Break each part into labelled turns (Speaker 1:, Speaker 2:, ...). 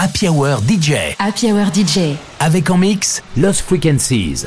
Speaker 1: Happy Hour DJ.
Speaker 2: Happy Hour DJ.
Speaker 1: Avec en mix Lost Frequencies.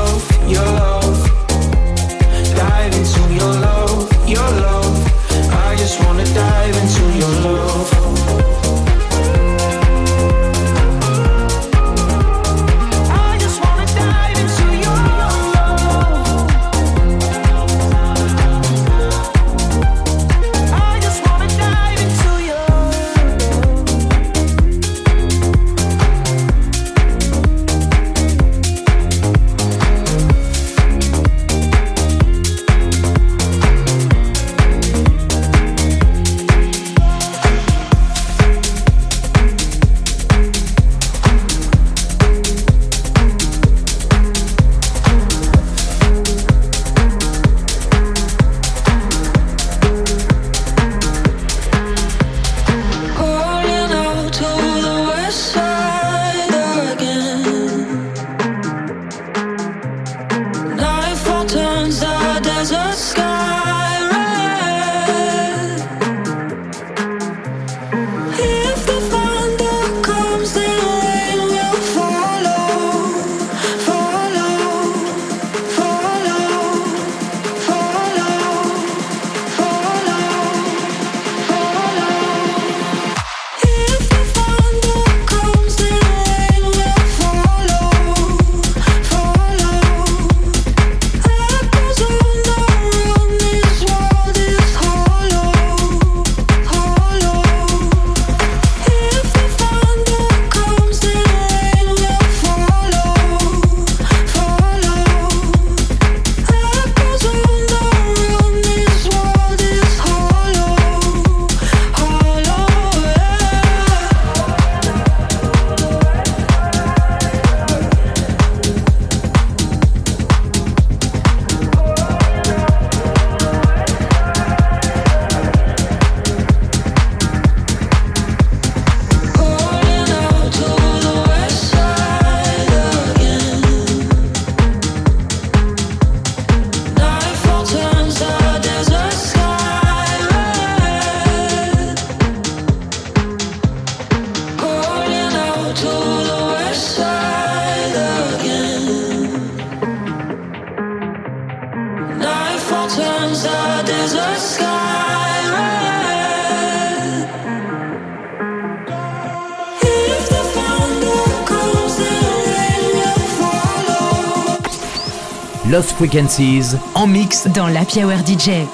Speaker 3: Frequencies en mix
Speaker 4: dans la Hour DJ.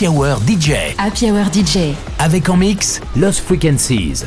Speaker 5: Happy Hour DJ.
Speaker 4: Happy Hour DJ.
Speaker 5: Avec en mix Lost Frequencies.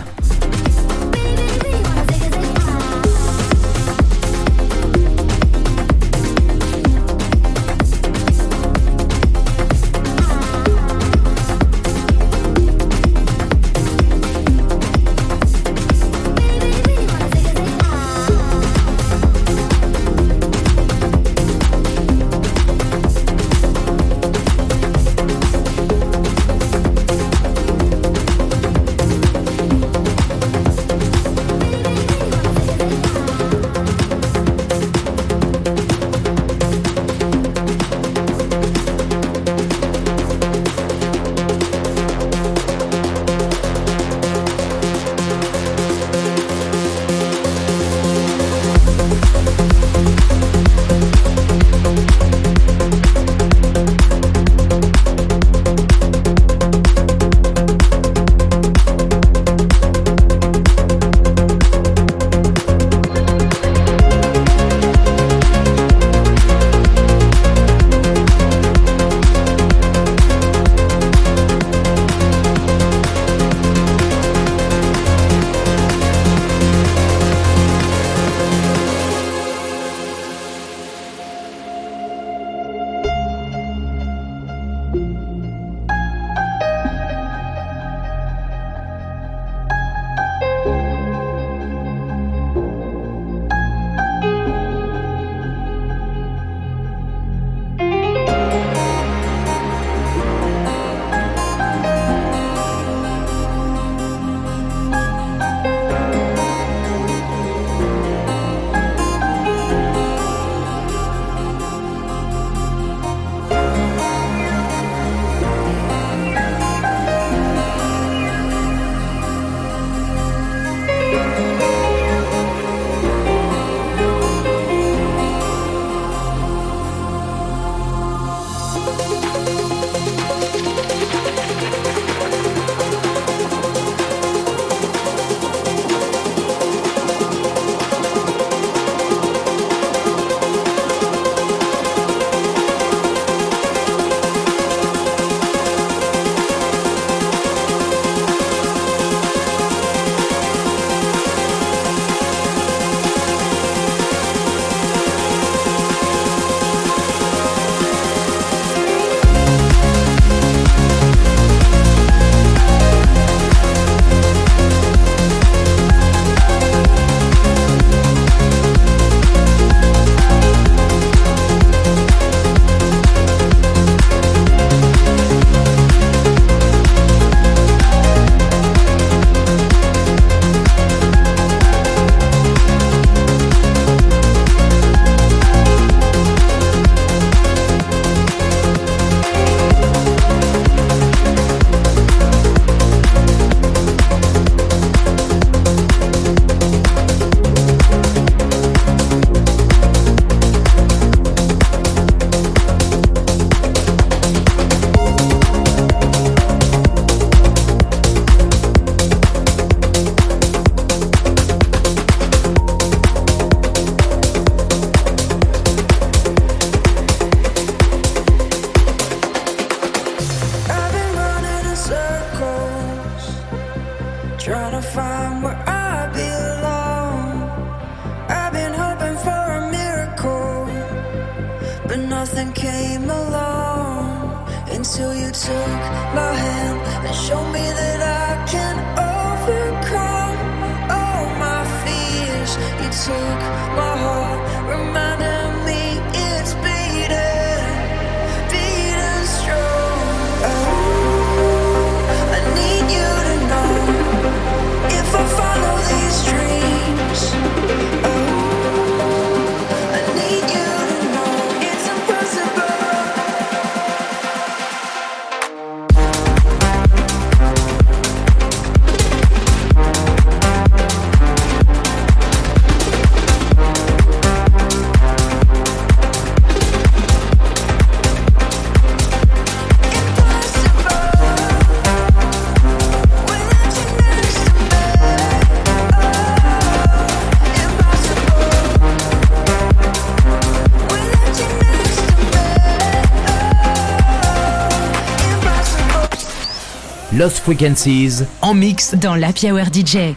Speaker 1: Lost Frequencies en mix
Speaker 2: dans la Hour DJ.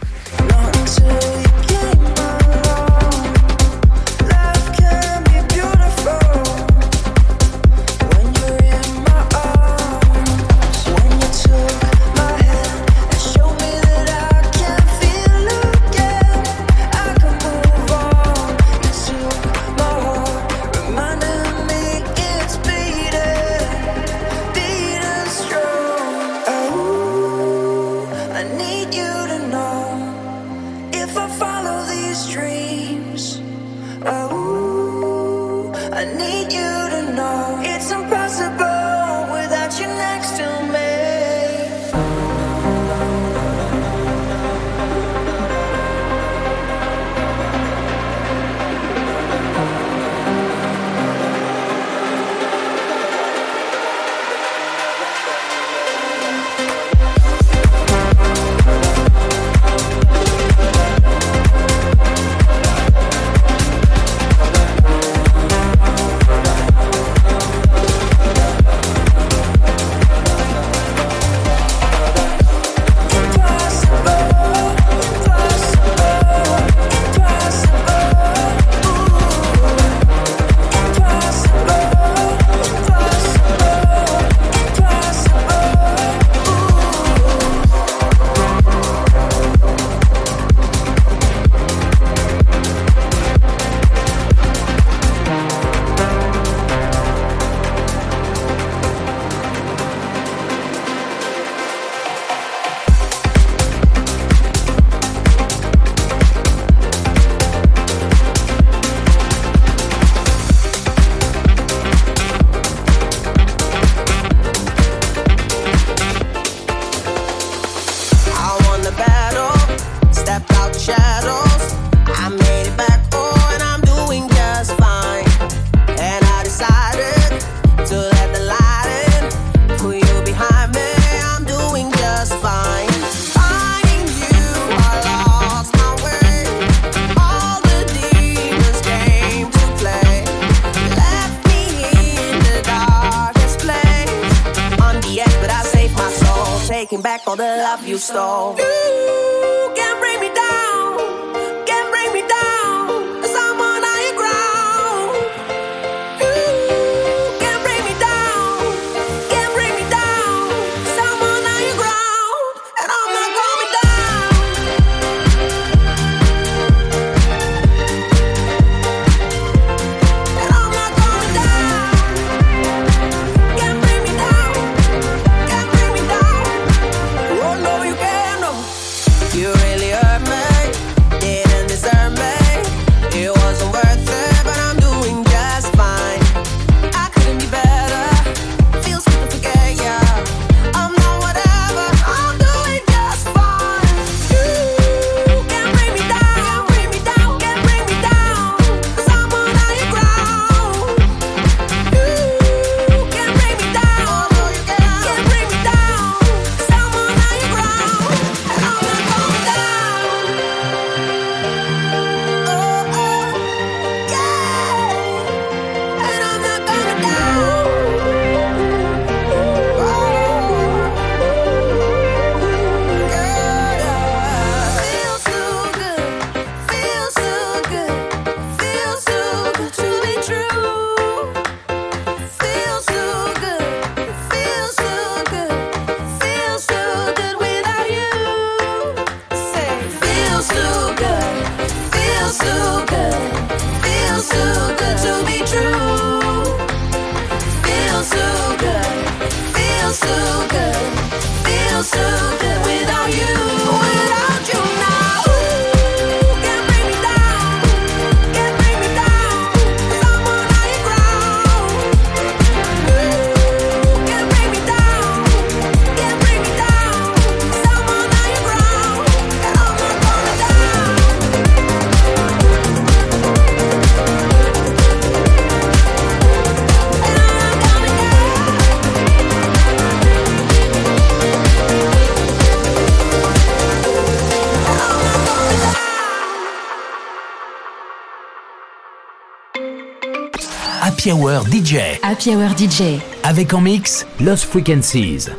Speaker 1: Happy Hour DJ.
Speaker 2: Happy Hour DJ.
Speaker 1: Avec en mix Lost Frequencies.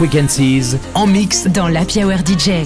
Speaker 3: Frequencies en mix
Speaker 6: dans la Hour DJ.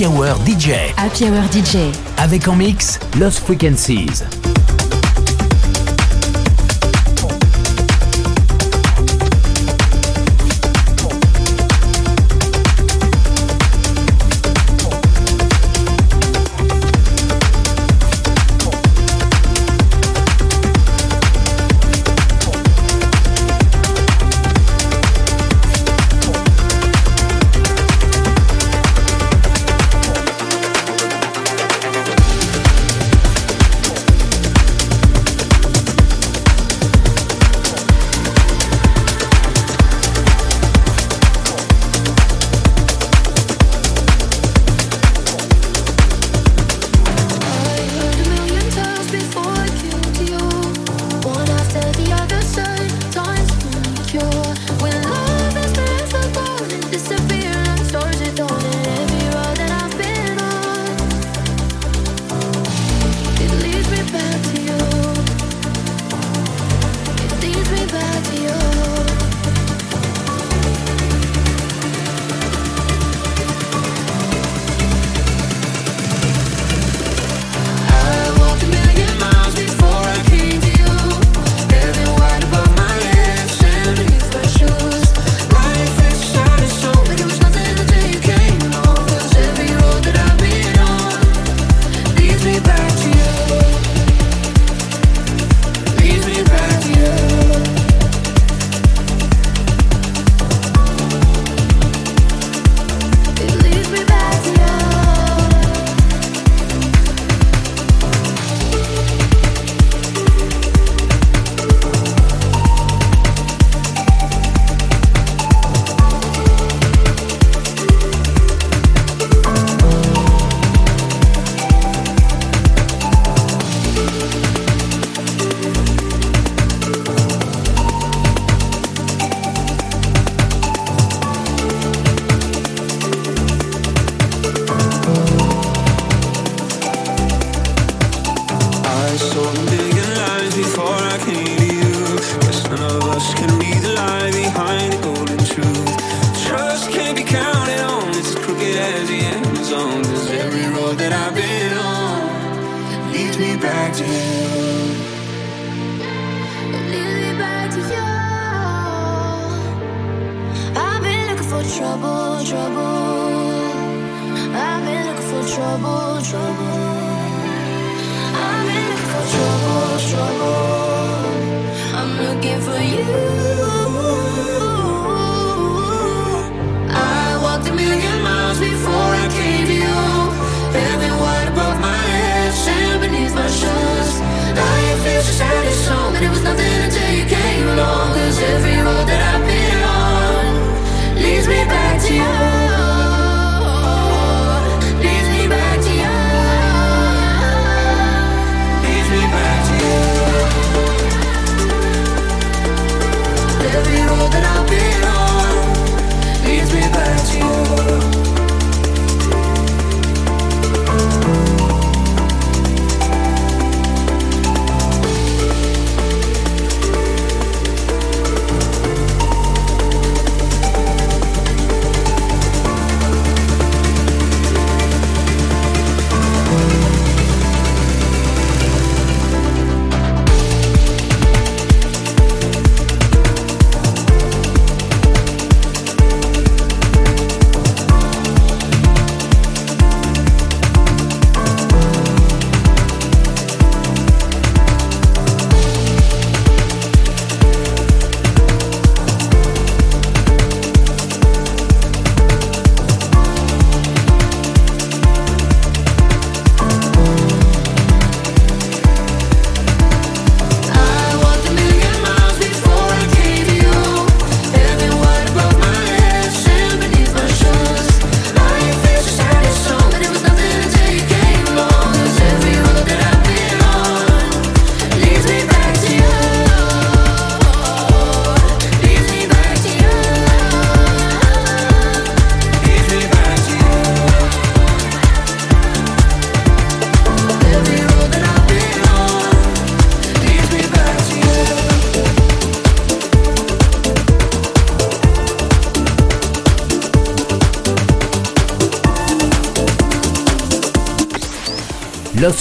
Speaker 6: Happy Hour DJ.
Speaker 4: Happy Hour DJ.
Speaker 6: Avec en mix Lost Frequencies.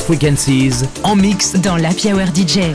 Speaker 3: Frequencies en mix
Speaker 6: dans la Hour DJ.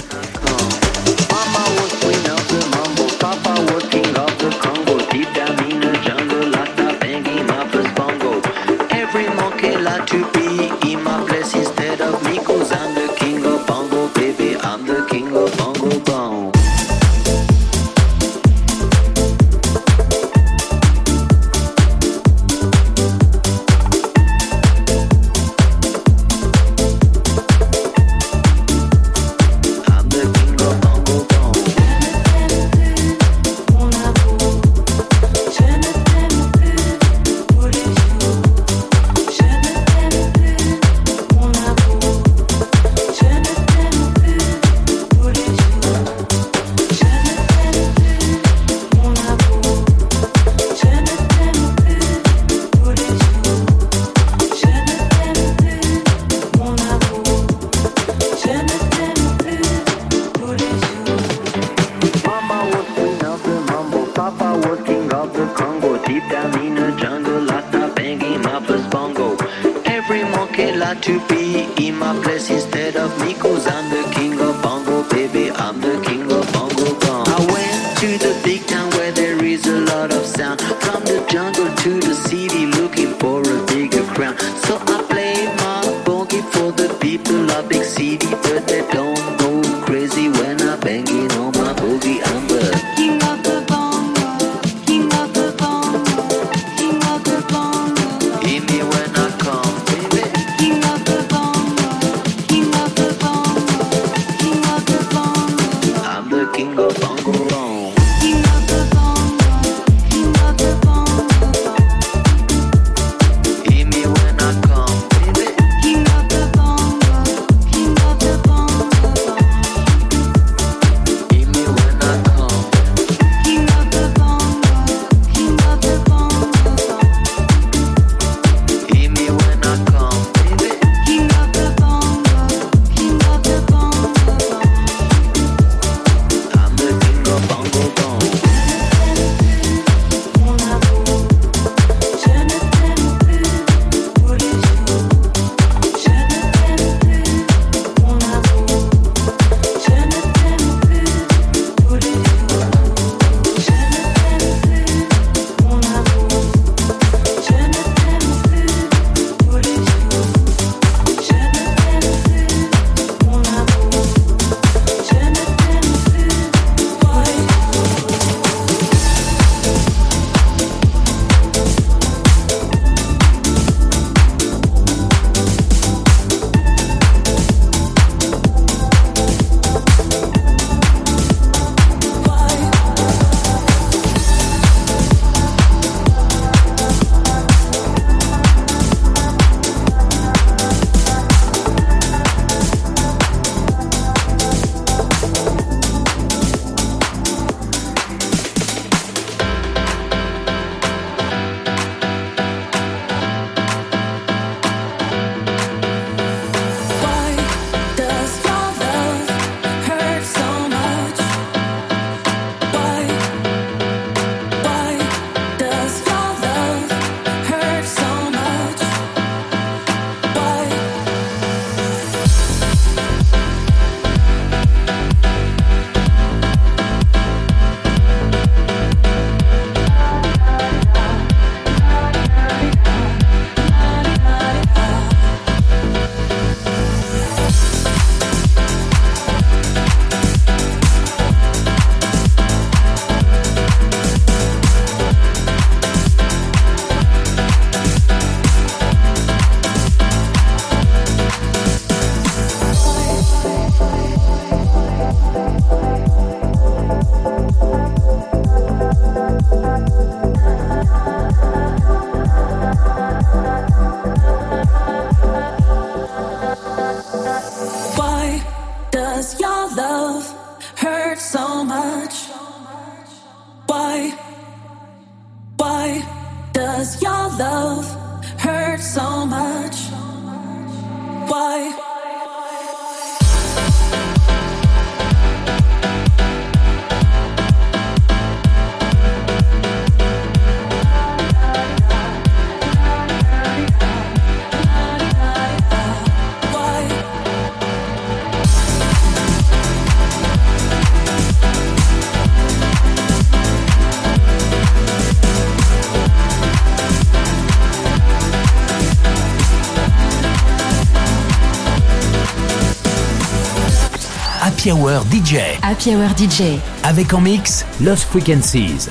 Speaker 4: DJ.
Speaker 3: Happy Hour DJ.
Speaker 4: Avec en mix Lost Frequencies.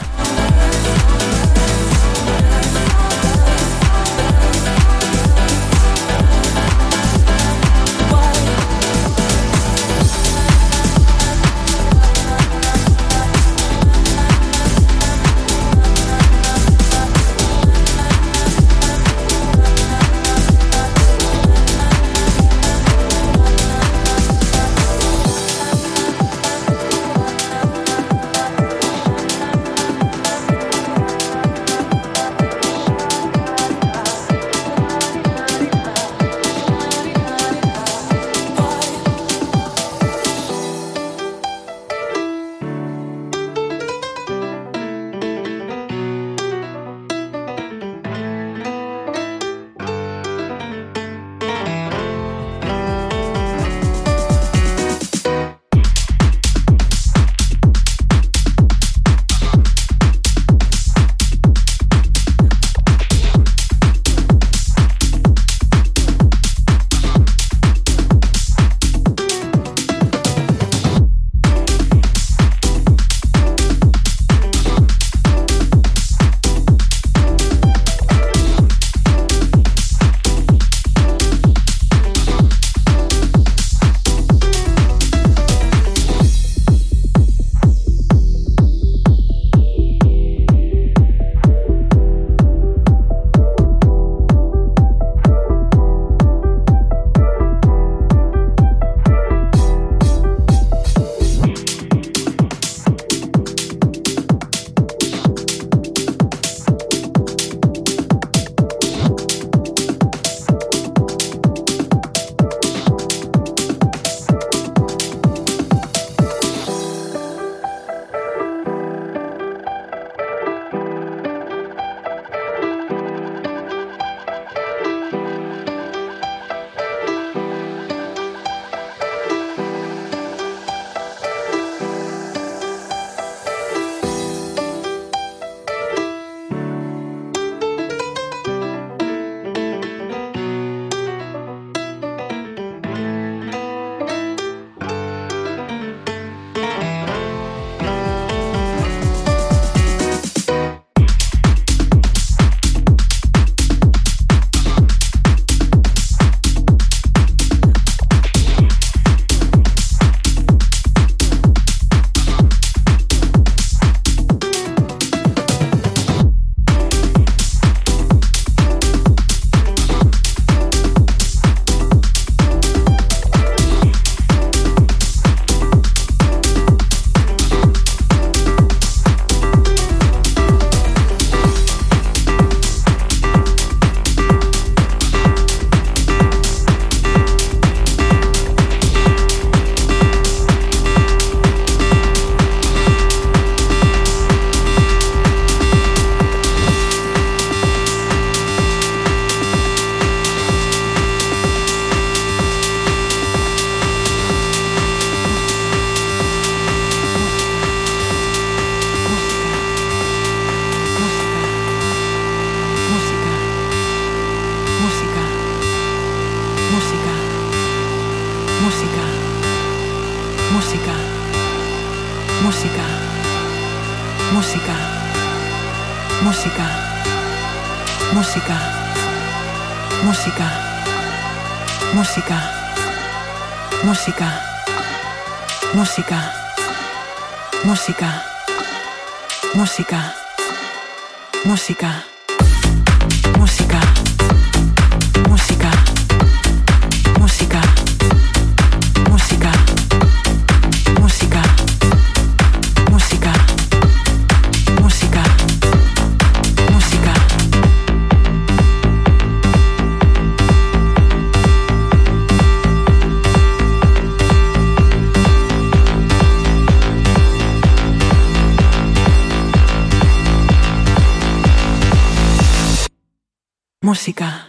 Speaker 7: Música.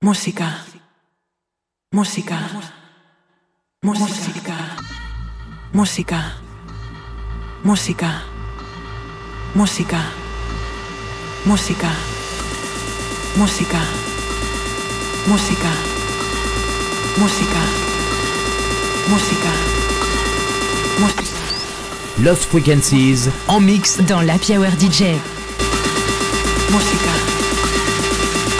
Speaker 7: Música. Música. Música. Música. Música. Música. Música. Música. Música. Música. Música.
Speaker 1: Lost Frequencies en mix
Speaker 2: dans la Hour DJ.
Speaker 8: Música.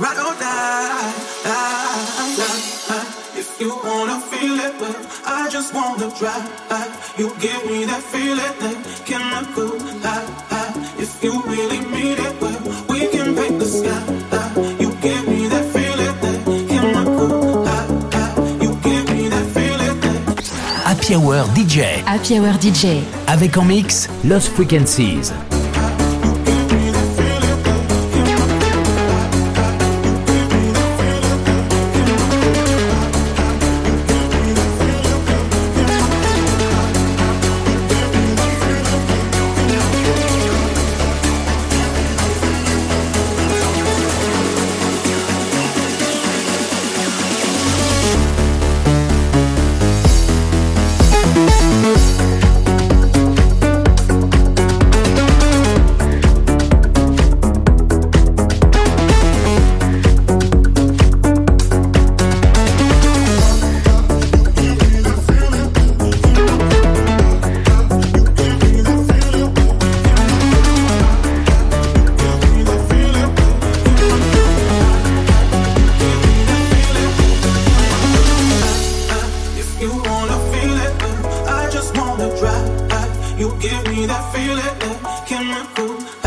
Speaker 9: Ride or die. If you wanna feel it, well, I just wanna try. You give me that feeling, that chemical high. If you really mean it, well, we can paint the sky. You give me that feeling, that chemical high. You give me that feeling, that
Speaker 3: Happy Hour DJ.
Speaker 4: Happy Hour DJ.
Speaker 3: Avec en mix Lost Frequencies.
Speaker 5: can't.